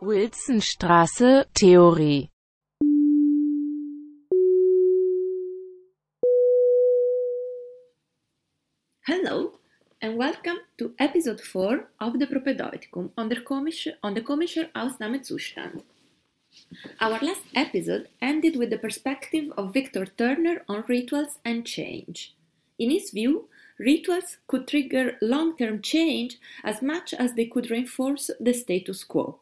Wilsonstraße, Theorie Hello, and welcome to episode 4 of the komische, on the komischer Ausnahmezustand. Our last episode ended with the perspective of Victor Turner on rituals and change. In his view, rituals could trigger long term change as much as they could reinforce the status quo.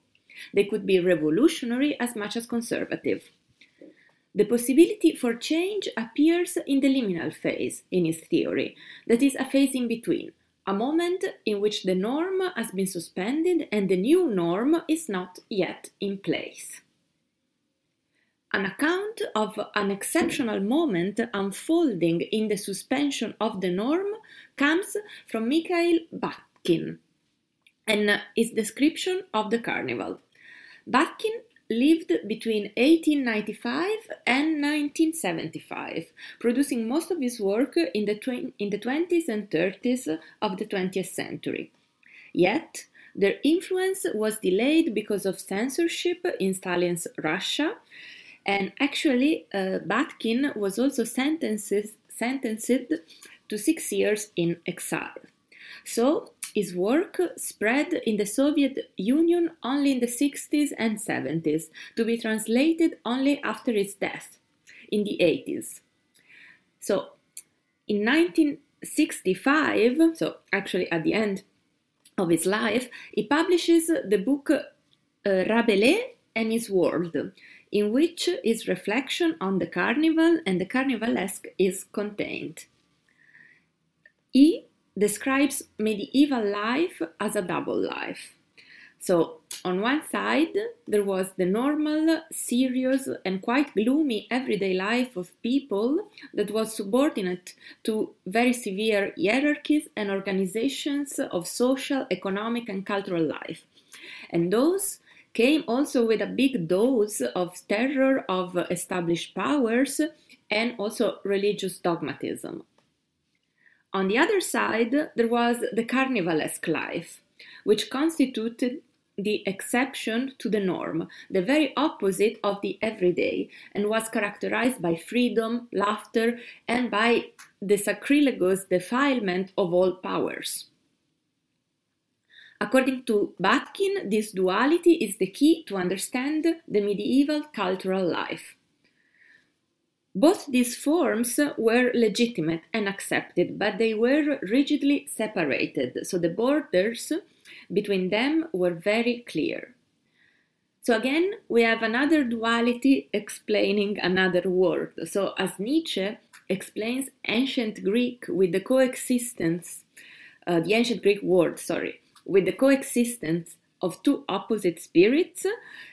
They could be revolutionary as much as conservative. The possibility for change appears in the liminal phase in his theory, that is, a phase in between, a moment in which the norm has been suspended and the new norm is not yet in place. An account of an exceptional moment unfolding in the suspension of the norm comes from Mikhail Bakhtin and his description of the carnival. Bakhtin lived between 1895 and 1975, producing most of his work in the, tw- in the 20s and 30s of the 20th century. Yet, their influence was delayed because of censorship in Stalin's Russia, and actually, uh, Bakhtin was also sentenced, sentenced to six years in exile. So, his work spread in the Soviet Union only in the 60s and 70s, to be translated only after his death in the 80s. So, in 1965, so actually at the end of his life, he publishes the book uh, Rabelais and His World, in which his reflection on the carnival and the carnivalesque is contained. He describes medieval life as a double life. So, on one side, there was the normal, serious, and quite gloomy everyday life of people that was subordinate to very severe hierarchies and organizations of social, economic, and cultural life. And those came also with a big dose of terror of established powers and also religious dogmatism. On the other side, there was the carnivalesque life, which constituted the exception to the norm, the very opposite of the everyday, and was characterized by freedom, laughter, and by the sacrilegious defilement of all powers. According to Bakhtin, this duality is the key to understand the medieval cultural life. Both these forms were legitimate and accepted, but they were rigidly separated, so the borders between them were very clear. So again, we have another duality explaining another world. So as Nietzsche explains ancient Greek with the coexistence, uh, the ancient Greek word, sorry, with the coexistence of two opposite spirits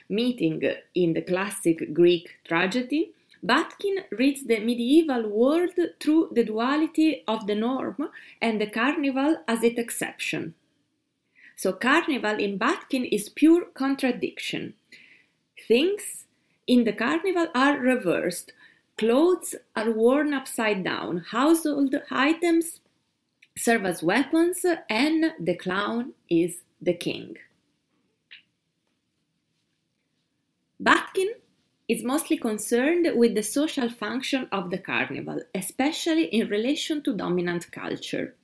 meeting in the classic Greek tragedy, Bakhtin reads the medieval world through the duality of the norm and the carnival as its exception. So, carnival in Bakhtin is pure contradiction. Things in the carnival are reversed. Clothes are worn upside down. Household items serve as weapons, and the clown is the king. Bakhtin is mostly concerned with the social function of the carnival, especially in relation to dominant culture.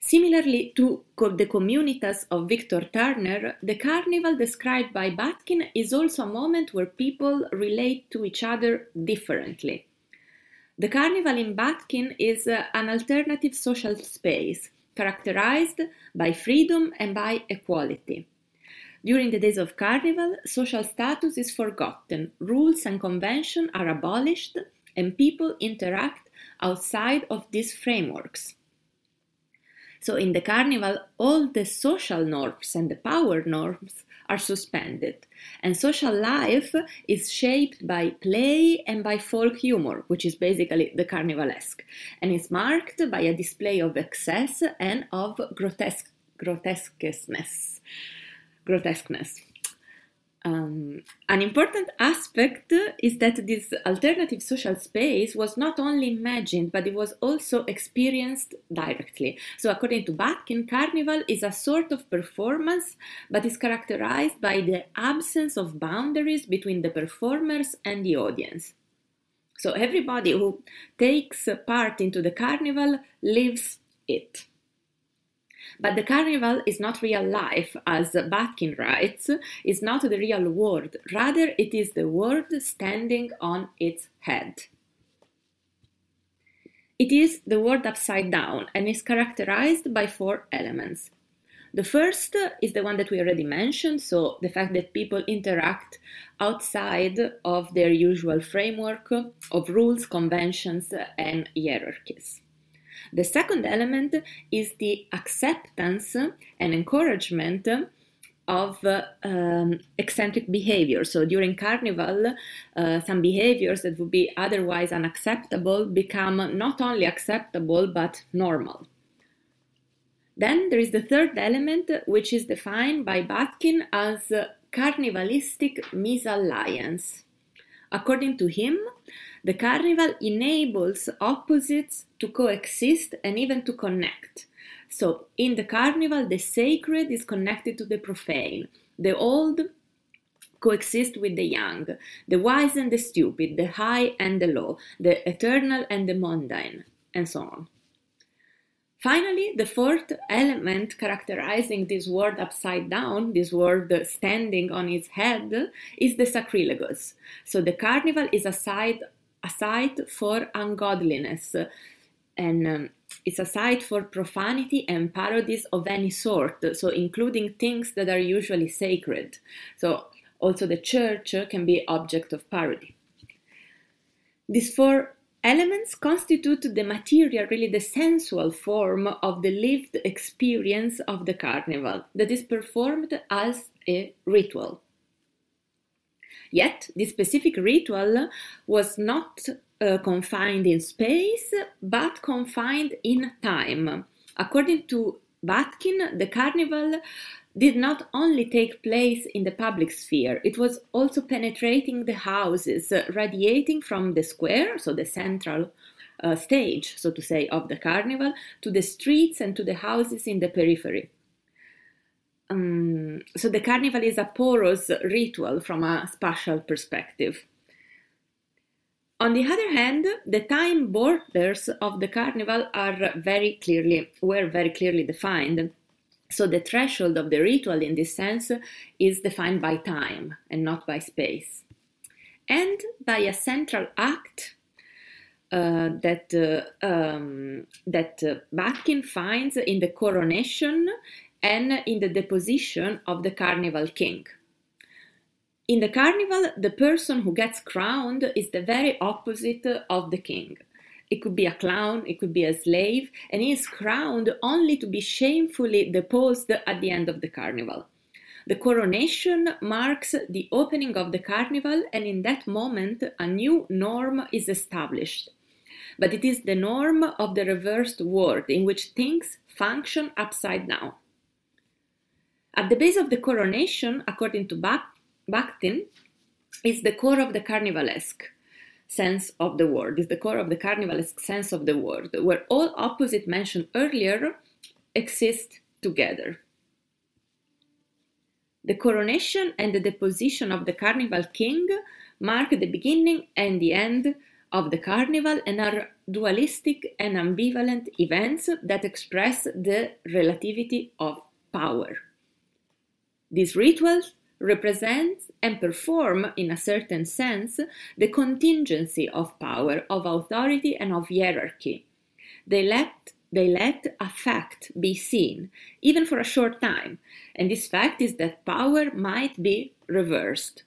Similarly to the communitas of Victor Turner, the carnival described by Bakhtin is also a moment where people relate to each other differently. The carnival in Bakhtin is uh, an alternative social space characterized by freedom and by equality. During the days of carnival, social status is forgotten, rules and conventions are abolished, and people interact outside of these frameworks. So, in the carnival, all the social norms and the power norms are suspended, and social life is shaped by play and by folk humor, which is basically the carnivalesque, and is marked by a display of excess and of grotesque, grotesqueness grotesqueness. Um, an important aspect is that this alternative social space was not only imagined but it was also experienced directly. So, according to Bakhtin, Carnival is a sort of performance but is characterized by the absence of boundaries between the performers and the audience. So, everybody who takes part into the carnival lives it. But the carnival is not real life, as Bakhtin writes, is not the real world. Rather, it is the world standing on its head. It is the world upside down and is characterized by four elements. The first is the one that we already mentioned, so the fact that people interact outside of their usual framework of rules, conventions, and hierarchies. The second element is the acceptance and encouragement of uh, um, eccentric behavior. So during carnival, uh, some behaviors that would be otherwise unacceptable become not only acceptable but normal. Then there is the third element, which is defined by Bakhtin as carnivalistic misalliance. According to him, the carnival enables opposites to coexist and even to connect. So, in the carnival, the sacred is connected to the profane, the old coexist with the young, the wise and the stupid, the high and the low, the eternal and the mundane, and so on. Finally, the fourth element characterizing this world upside down, this world standing on its head, is the sacrilogos. So the carnival is a site, a site for ungodliness, and um, it's a site for profanity and parodies of any sort, so including things that are usually sacred. So also the church can be object of parody. These four Elements constitute the material, really the sensual form of the lived experience of the carnival that is performed as a ritual. Yet, this specific ritual was not uh, confined in space but confined in time. According to Bakhtin, the carnival did not only take place in the public sphere, it was also penetrating the houses, uh, radiating from the square, so the central uh, stage, so to say, of the carnival, to the streets and to the houses in the periphery. Um, so the carnival is a porous ritual from a spatial perspective. On the other hand, the time borders of the carnival are very clearly were very clearly defined so the threshold of the ritual in this sense is defined by time and not by space. And by a central act uh, that uh, um, that uh, Bakhtin finds in the coronation and in the deposition of the carnival king. In the carnival, the person who gets crowned is the very opposite of the king. It could be a clown, it could be a slave, and he is crowned only to be shamefully deposed at the end of the carnival. The coronation marks the opening of the carnival, and in that moment, a new norm is established. But it is the norm of the reversed world, in which things function upside down. At the base of the coronation, according to Bakhtin, is the core of the carnivalesque, sense of the word, is the core of the carnivalesque sense of the word, where all opposites mentioned earlier exist together. The coronation and the deposition of the carnival king mark the beginning and the end of the carnival and are dualistic and ambivalent events that express the relativity of power. These rituals represent and perform, in a certain sense, the contingency of power, of authority, and of hierarchy. They let, they let a fact be seen, even for a short time, and this fact is that power might be reversed.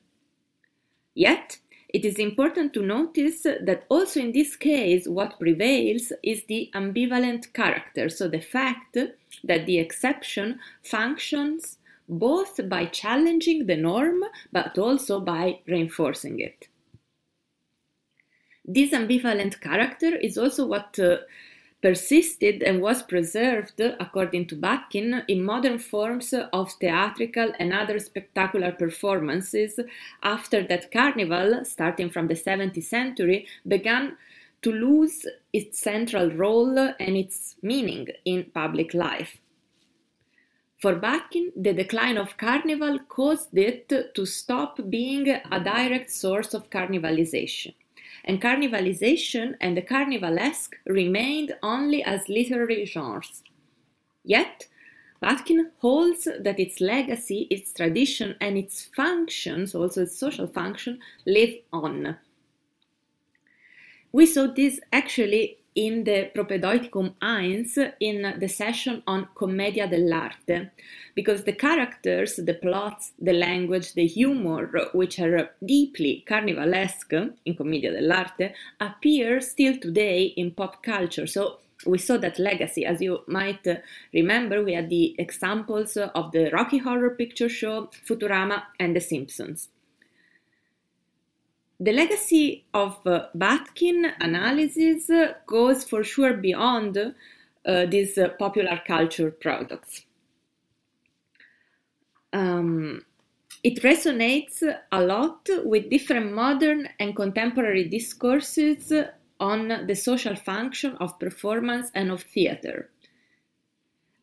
Yet, it is important to notice that also in this case, what prevails is the ambivalent character, so the fact that the exception functions both by challenging the norm but also by reinforcing it. This ambivalent character is also what uh, persisted and was preserved, according to Bakhtin, in modern forms of theatrical and other spectacular performances after that carnival, starting from the 17th century, began to lose its central role and its meaning in public life. For Bakhtin, the decline of carnival caused it to stop being a direct source of carnivalization and carnivalization and the carnivalesque remained only as literary genres. Yet, Bakhtin holds that its legacy, its tradition, and its functions, also its social function, live on. We saw this actually in the Propedeutikum 1 in the session on Commedia dell'arte, because the characters, the plots, the language, the humor, which are deeply carnivalesque in Commedia dell'arte, appear still today in pop culture. So we saw that legacy. As you might remember, we had the examples of the Rocky Horror Picture Show, Futurama, and The Simpsons. The legacy of uh, Bakhtin analysis goes for sure beyond uh, these uh, popular culture products. Um, it resonates a lot with different modern and contemporary discourses on the social function of performance and of theater.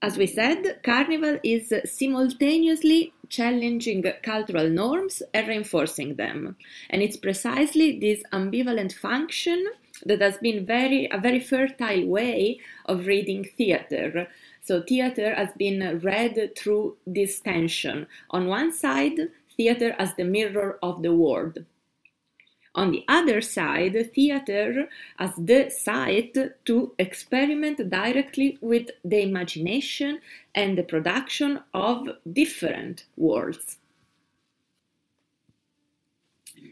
As we said, Carnival is simultaneously challenging cultural norms and reinforcing them. And it's precisely this ambivalent function that has been very a very fertile way of reading theater. So theater has been read through this tension. On one side, theater as the mirror of the world. On the other side, theater as the site to experiment directly with the imagination and the production of different worlds.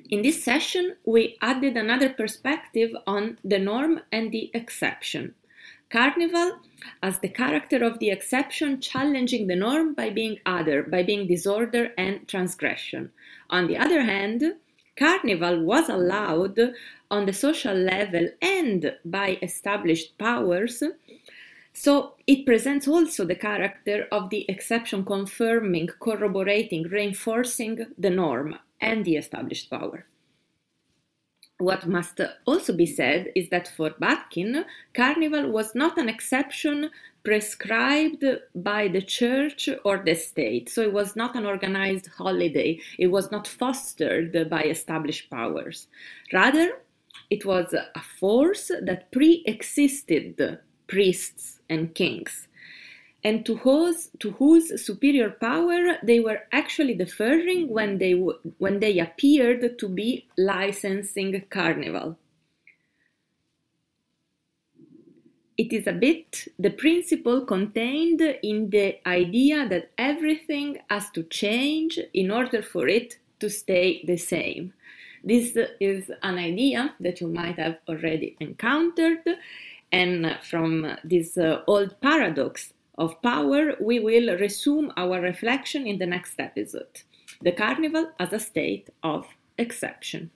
In this session, we added another perspective on the norm and the exception. Carnival as the character of the exception challenging the norm by being other, by being disorder and transgression. On the other hand, Carnival was allowed on the social level and by established powers. So it presents also the character of the exception confirming, corroborating, reinforcing the norm and the established power. What must also be said is that for Bakhtin, Carnival was not an exception prescribed by the church or the state. So it was not an organized holiday, it was not fostered by established powers. Rather, it was a force that pre existed priests and kings and to whose, to whose superior power they were actually deferring when they, when they appeared to be licensing carnival. It is a bit the principle contained in the idea that everything has to change in order for it to stay the same. This is an idea that you might have already encountered, and from this uh, old paradox of power, we will resume our reflection in the next episode the carnival as a state of exception.